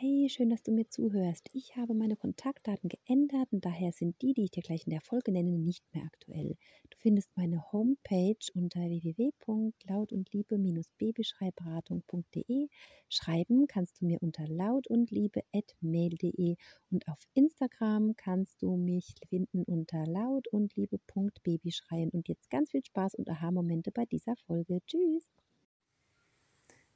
Hey, schön, dass du mir zuhörst. Ich habe meine Kontaktdaten geändert und daher sind die, die ich dir gleich in der Folge nenne, nicht mehr aktuell. Du findest meine Homepage unter www.lautundliebe-babyschreibberatung.de. Schreiben kannst du mir unter lautundliebe.mail.de und auf Instagram kannst du mich finden unter lautundliebe.babyschreien. Und jetzt ganz viel Spaß und Aha-Momente bei dieser Folge. Tschüss!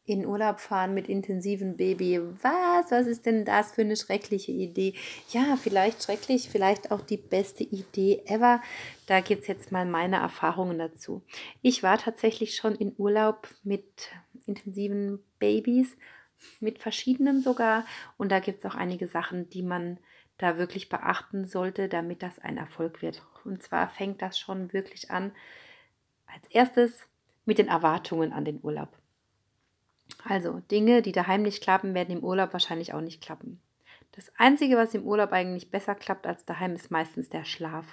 In Urlaub fahren mit intensiven Baby. Was? Was ist denn das für eine schreckliche Idee? Ja, vielleicht schrecklich, vielleicht auch die beste Idee ever. Da gibt es jetzt mal meine Erfahrungen dazu. Ich war tatsächlich schon in Urlaub mit intensiven Babys, mit verschiedenen sogar. Und da gibt es auch einige Sachen, die man da wirklich beachten sollte, damit das ein Erfolg wird. Und zwar fängt das schon wirklich an als erstes mit den Erwartungen an den Urlaub. Also Dinge, die daheim nicht klappen, werden im Urlaub wahrscheinlich auch nicht klappen. Das Einzige, was im Urlaub eigentlich besser klappt als daheim, ist meistens der Schlaf.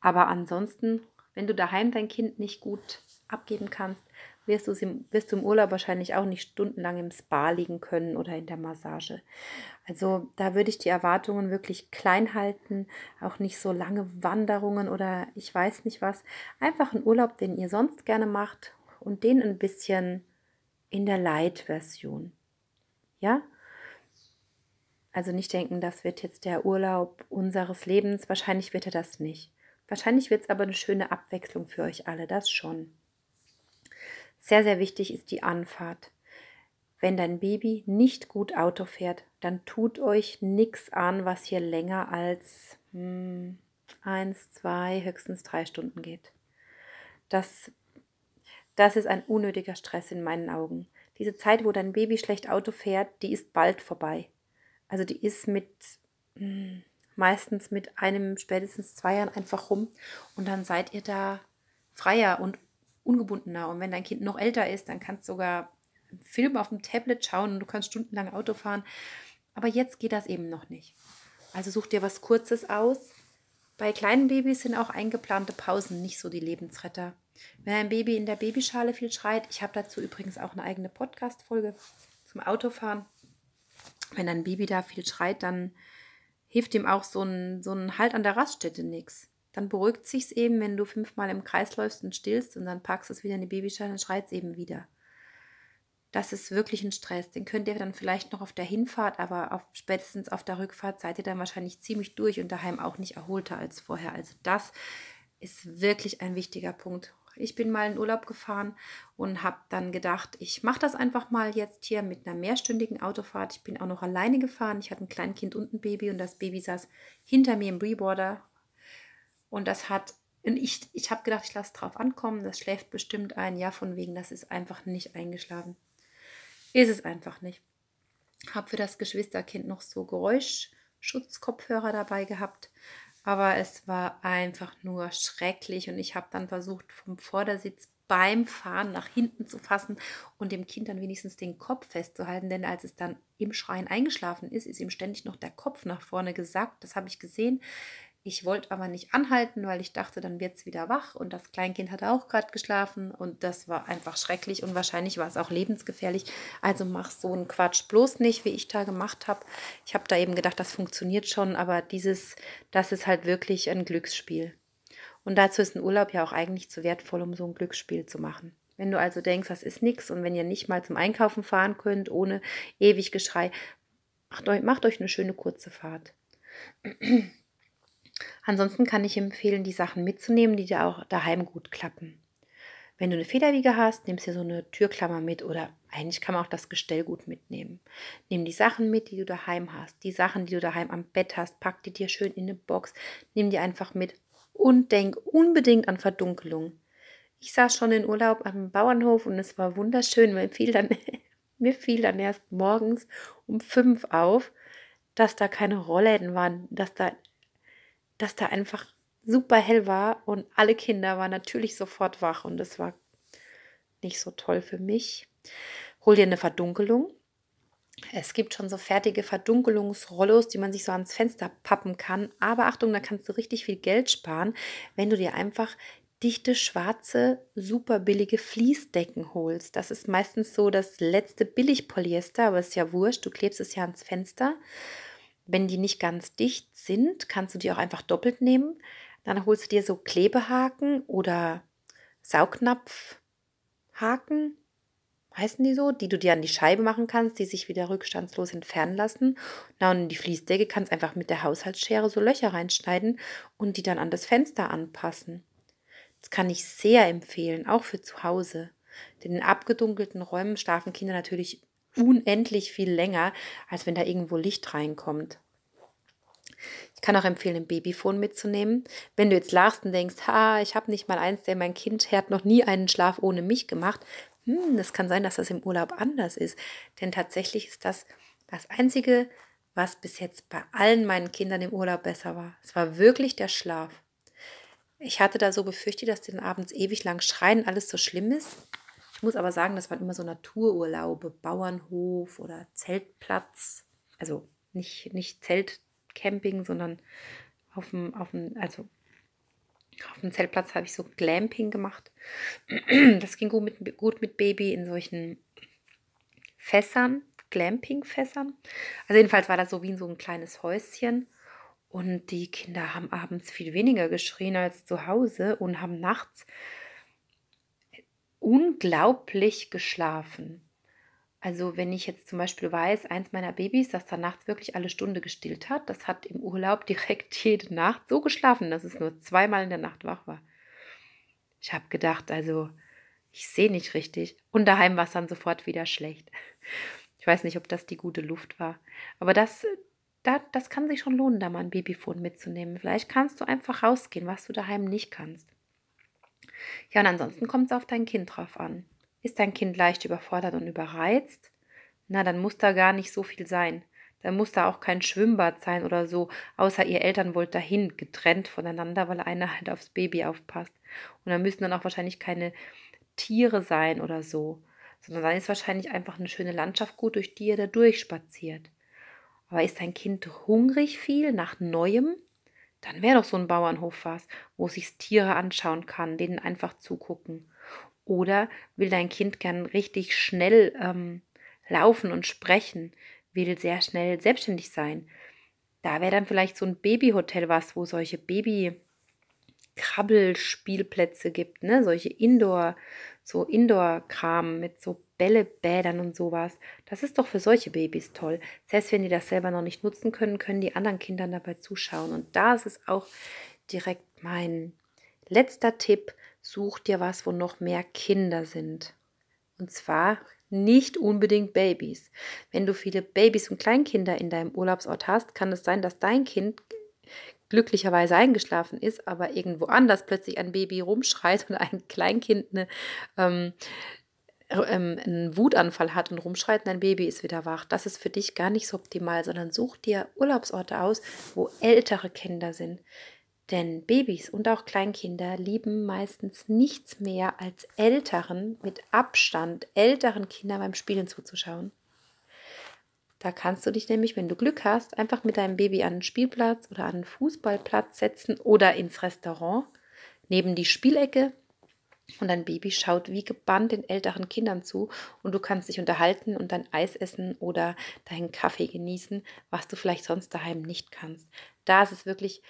Aber ansonsten, wenn du daheim dein Kind nicht gut abgeben kannst, wirst, im, wirst du im Urlaub wahrscheinlich auch nicht stundenlang im Spa liegen können oder in der Massage. Also da würde ich die Erwartungen wirklich klein halten, auch nicht so lange Wanderungen oder ich weiß nicht was. Einfach einen Urlaub, den ihr sonst gerne macht und den ein bisschen in der Light-Version. Ja? Also nicht denken, das wird jetzt der Urlaub unseres Lebens. Wahrscheinlich wird er das nicht. Wahrscheinlich wird es aber eine schöne Abwechslung für euch alle, das schon. Sehr, sehr wichtig ist die Anfahrt. Wenn dein Baby nicht gut Auto fährt, dann tut euch nichts an, was hier länger als hm, eins, zwei, höchstens drei Stunden geht. Das das ist ein unnötiger Stress in meinen Augen. Diese Zeit, wo dein Baby schlecht Auto fährt, die ist bald vorbei. Also die ist mit hm, meistens mit einem, spätestens zwei Jahren einfach rum und dann seid ihr da freier und ungebundener. Und wenn dein Kind noch älter ist, dann kannst du sogar einen Film auf dem Tablet schauen und du kannst stundenlang Auto fahren. Aber jetzt geht das eben noch nicht. Also such dir was Kurzes aus. Bei kleinen Babys sind auch eingeplante Pausen nicht so die Lebensretter. Wenn ein Baby in der Babyschale viel schreit, ich habe dazu übrigens auch eine eigene Podcast-Folge zum Autofahren. Wenn ein Baby da viel schreit, dann hilft ihm auch so ein, so ein Halt an der Raststätte nichts. Dann beruhigt sich's eben, wenn du fünfmal im Kreis läufst und stillst und dann packst es wieder in die Babyschale, dann schreit es eben wieder. Das ist wirklich ein Stress. Den könnt ihr dann vielleicht noch auf der Hinfahrt, aber auf, spätestens auf der Rückfahrt seid ihr dann wahrscheinlich ziemlich durch und daheim auch nicht erholter als vorher. Also das ist wirklich ein wichtiger Punkt. Ich bin mal in Urlaub gefahren und habe dann gedacht, ich mache das einfach mal jetzt hier mit einer mehrstündigen Autofahrt. Ich bin auch noch alleine gefahren. Ich hatte ein Kleinkind und ein Baby und das Baby saß hinter mir im Reboarder. Und das hat, und ich, ich habe gedacht, ich lasse drauf ankommen. Das schläft bestimmt ein. Ja, von wegen, das ist einfach nicht eingeschlafen. Ist es einfach nicht. Habe für das Geschwisterkind noch so Geräuschschutzkopfhörer dabei gehabt aber es war einfach nur schrecklich und ich habe dann versucht, vom Vordersitz beim Fahren nach hinten zu fassen und dem Kind dann wenigstens den Kopf festzuhalten, denn als es dann im Schreien eingeschlafen ist, ist ihm ständig noch der Kopf nach vorne gesackt. Das habe ich gesehen. Ich wollte aber nicht anhalten, weil ich dachte, dann wird es wieder wach. Und das Kleinkind hatte auch gerade geschlafen. Und das war einfach schrecklich. Und wahrscheinlich war es auch lebensgefährlich. Also mach so einen Quatsch bloß nicht, wie ich da gemacht habe. Ich habe da eben gedacht, das funktioniert schon. Aber dieses, das ist halt wirklich ein Glücksspiel. Und dazu ist ein Urlaub ja auch eigentlich zu wertvoll, um so ein Glücksspiel zu machen. Wenn du also denkst, das ist nichts und wenn ihr nicht mal zum Einkaufen fahren könnt, ohne ewig Geschrei, macht euch, macht euch eine schöne kurze Fahrt. Ansonsten kann ich empfehlen, die Sachen mitzunehmen, die dir auch daheim gut klappen. Wenn du eine Federwiege hast, nimmst du so eine Türklammer mit oder eigentlich kann man auch das Gestell gut mitnehmen. Nimm die Sachen mit, die du daheim hast. Die Sachen, die du daheim am Bett hast, pack die dir schön in eine Box. Nimm die einfach mit und denk unbedingt an Verdunkelung. Ich saß schon in Urlaub am Bauernhof und es war wunderschön. Mir fiel dann, mir fiel dann erst morgens um fünf auf, dass da keine Rollläden waren, dass da dass da einfach super hell war und alle Kinder waren natürlich sofort wach und das war nicht so toll für mich. Hol dir eine Verdunkelung. Es gibt schon so fertige Verdunkelungsrollos, die man sich so ans Fenster pappen kann. Aber Achtung, da kannst du richtig viel Geld sparen, wenn du dir einfach dichte, schwarze, super billige Fließdecken holst. Das ist meistens so das letzte Billigpolyester, aber ist ja wurscht, du klebst es ja ans Fenster. Wenn die nicht ganz dicht sind, kannst du die auch einfach doppelt nehmen. Dann holst du dir so Klebehaken oder Saugnapfhaken, heißen die so, die du dir an die Scheibe machen kannst, die sich wieder rückstandslos entfernen lassen. Na, und in die Fließdecke kannst du einfach mit der Haushaltsschere so Löcher reinschneiden und die dann an das Fenster anpassen. Das kann ich sehr empfehlen, auch für zu Hause. Denn in abgedunkelten Räumen schlafen Kinder natürlich unendlich viel länger, als wenn da irgendwo Licht reinkommt. Ich kann auch empfehlen, ein Babyphone mitzunehmen. Wenn du jetzt lachst und denkst, ha, ich habe nicht mal eins, denn mein Kind hat noch nie einen Schlaf ohne mich gemacht. Hm, das kann sein, dass das im Urlaub anders ist. Denn tatsächlich ist das das Einzige, was bis jetzt bei allen meinen Kindern im Urlaub besser war. Es war wirklich der Schlaf. Ich hatte da so befürchtet, dass den abends ewig lang schreien, alles so schlimm ist. Ich muss aber sagen, das waren immer so Natururlaube, Bauernhof oder Zeltplatz. Also nicht, nicht Zeltcamping, sondern auf dem, auf dem, also auf dem Zeltplatz habe ich so Glamping gemacht. Das ging gut mit, gut mit Baby in solchen Fässern, Glamping-Fässern. Also jedenfalls war das so wie in so ein kleines Häuschen. Und die Kinder haben abends viel weniger geschrien als zu Hause und haben nachts unglaublich geschlafen. Also wenn ich jetzt zum Beispiel weiß, eins meiner Babys, das da nachts wirklich alle Stunde gestillt hat, das hat im Urlaub direkt jede Nacht so geschlafen, dass es nur zweimal in der Nacht wach war. Ich habe gedacht, also ich sehe nicht richtig. Und daheim war es dann sofort wieder schlecht. Ich weiß nicht, ob das die gute Luft war. Aber das, da, das kann sich schon lohnen, da mal ein Babyfon mitzunehmen. Vielleicht kannst du einfach rausgehen, was du daheim nicht kannst. Ja, und ansonsten kommt es auf dein Kind drauf an. Ist dein Kind leicht überfordert und überreizt? Na, dann muss da gar nicht so viel sein. Dann muss da auch kein Schwimmbad sein oder so, außer ihr Eltern wollt dahin, getrennt voneinander, weil einer halt aufs Baby aufpasst. Und dann müssen dann auch wahrscheinlich keine Tiere sein oder so, sondern dann ist wahrscheinlich einfach eine schöne Landschaft gut, durch die ihr da durchspaziert. Aber ist dein Kind hungrig viel nach Neuem? Dann wäre doch so ein Bauernhof was, wo sich Tiere anschauen kann, denen einfach zugucken. Oder will dein Kind gern richtig schnell ähm, laufen und sprechen, will sehr schnell selbstständig sein. Da wäre dann vielleicht so ein Babyhotel was, wo solche Baby-Krabbelspielplätze gibt, ne? Solche Indoor, so Indoor-Kram mit so Bällebädern und sowas. Das ist doch für solche Babys toll. Selbst wenn die das selber noch nicht nutzen können, können die anderen Kindern dabei zuschauen. Und da ist es auch direkt mein letzter Tipp such dir was, wo noch mehr Kinder sind. Und zwar nicht unbedingt Babys. Wenn du viele Babys und Kleinkinder in deinem Urlaubsort hast, kann es sein, dass dein Kind glücklicherweise eingeschlafen ist, aber irgendwo anders plötzlich ein Baby rumschreit und ein Kleinkind eine, ähm, ähm, einen Wutanfall hat und rumschreit und dein Baby ist wieder wach. Das ist für dich gar nicht so optimal, sondern such dir Urlaubsorte aus, wo ältere Kinder sind. Denn Babys und auch Kleinkinder lieben meistens nichts mehr als älteren, mit Abstand älteren Kindern beim Spielen zuzuschauen. Da kannst du dich nämlich, wenn du Glück hast, einfach mit deinem Baby an den Spielplatz oder an den Fußballplatz setzen oder ins Restaurant neben die Spielecke und dein Baby schaut wie gebannt den älteren Kindern zu und du kannst dich unterhalten und dein Eis essen oder deinen Kaffee genießen, was du vielleicht sonst daheim nicht kannst. Da ist es wirklich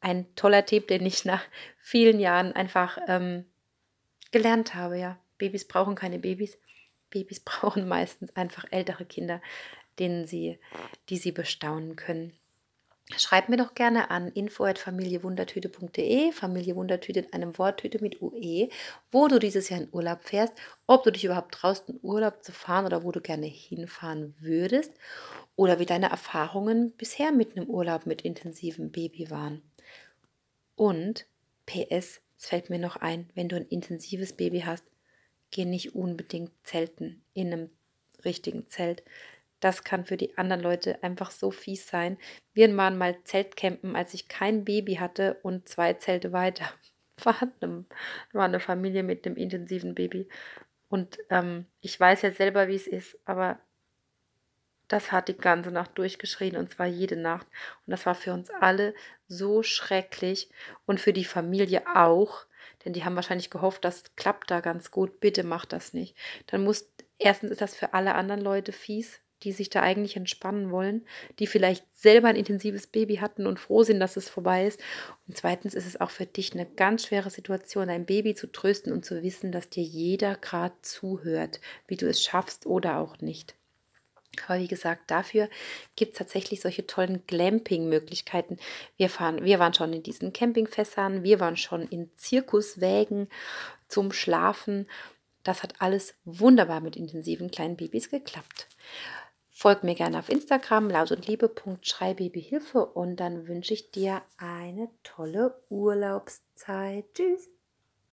ein toller Tipp, den ich nach vielen Jahren einfach ähm, gelernt habe. Ja, Babys brauchen keine Babys. Babys brauchen meistens einfach ältere Kinder, denen sie, die sie bestaunen können. Schreib mir doch gerne an info@familiewundertüte.de, Familie Wundertüte in einem Worttüte mit UE, wo du dieses Jahr in Urlaub fährst, ob du dich überhaupt traust, in Urlaub zu fahren oder wo du gerne hinfahren würdest oder wie deine Erfahrungen bisher mit einem Urlaub mit intensivem Baby waren. Und PS, es fällt mir noch ein, wenn du ein intensives Baby hast, geh nicht unbedingt zelten in einem richtigen Zelt. Das kann für die anderen Leute einfach so fies sein. Wir waren mal Zeltcampen, als ich kein Baby hatte und zwei Zelte weiter war eine, war eine Familie mit einem intensiven Baby. Und ähm, ich weiß ja selber, wie es ist, aber das hat die ganze Nacht durchgeschrien und zwar jede Nacht. Und das war für uns alle so schrecklich und für die Familie auch, Denn die haben wahrscheinlich gehofft, das klappt da ganz gut. Bitte mach das nicht. Dann muss, erstens ist das für alle anderen Leute fies, die sich da eigentlich entspannen wollen, die vielleicht selber ein intensives Baby hatten und froh sind, dass es vorbei ist. Und zweitens ist es auch für dich eine ganz schwere Situation, dein Baby zu trösten und zu wissen, dass dir jeder gerade zuhört, wie du es schaffst oder auch nicht. Aber wie gesagt, dafür gibt es tatsächlich solche tollen Glamping-Möglichkeiten. Wir, wir waren schon in diesen Campingfässern, wir waren schon in Zirkuswägen zum Schlafen. Das hat alles wunderbar mit intensiven kleinen Babys geklappt. Folg mir gerne auf Instagram lautundliebe.schreibabyhilfe und dann wünsche ich dir eine tolle Urlaubszeit. Tschüss.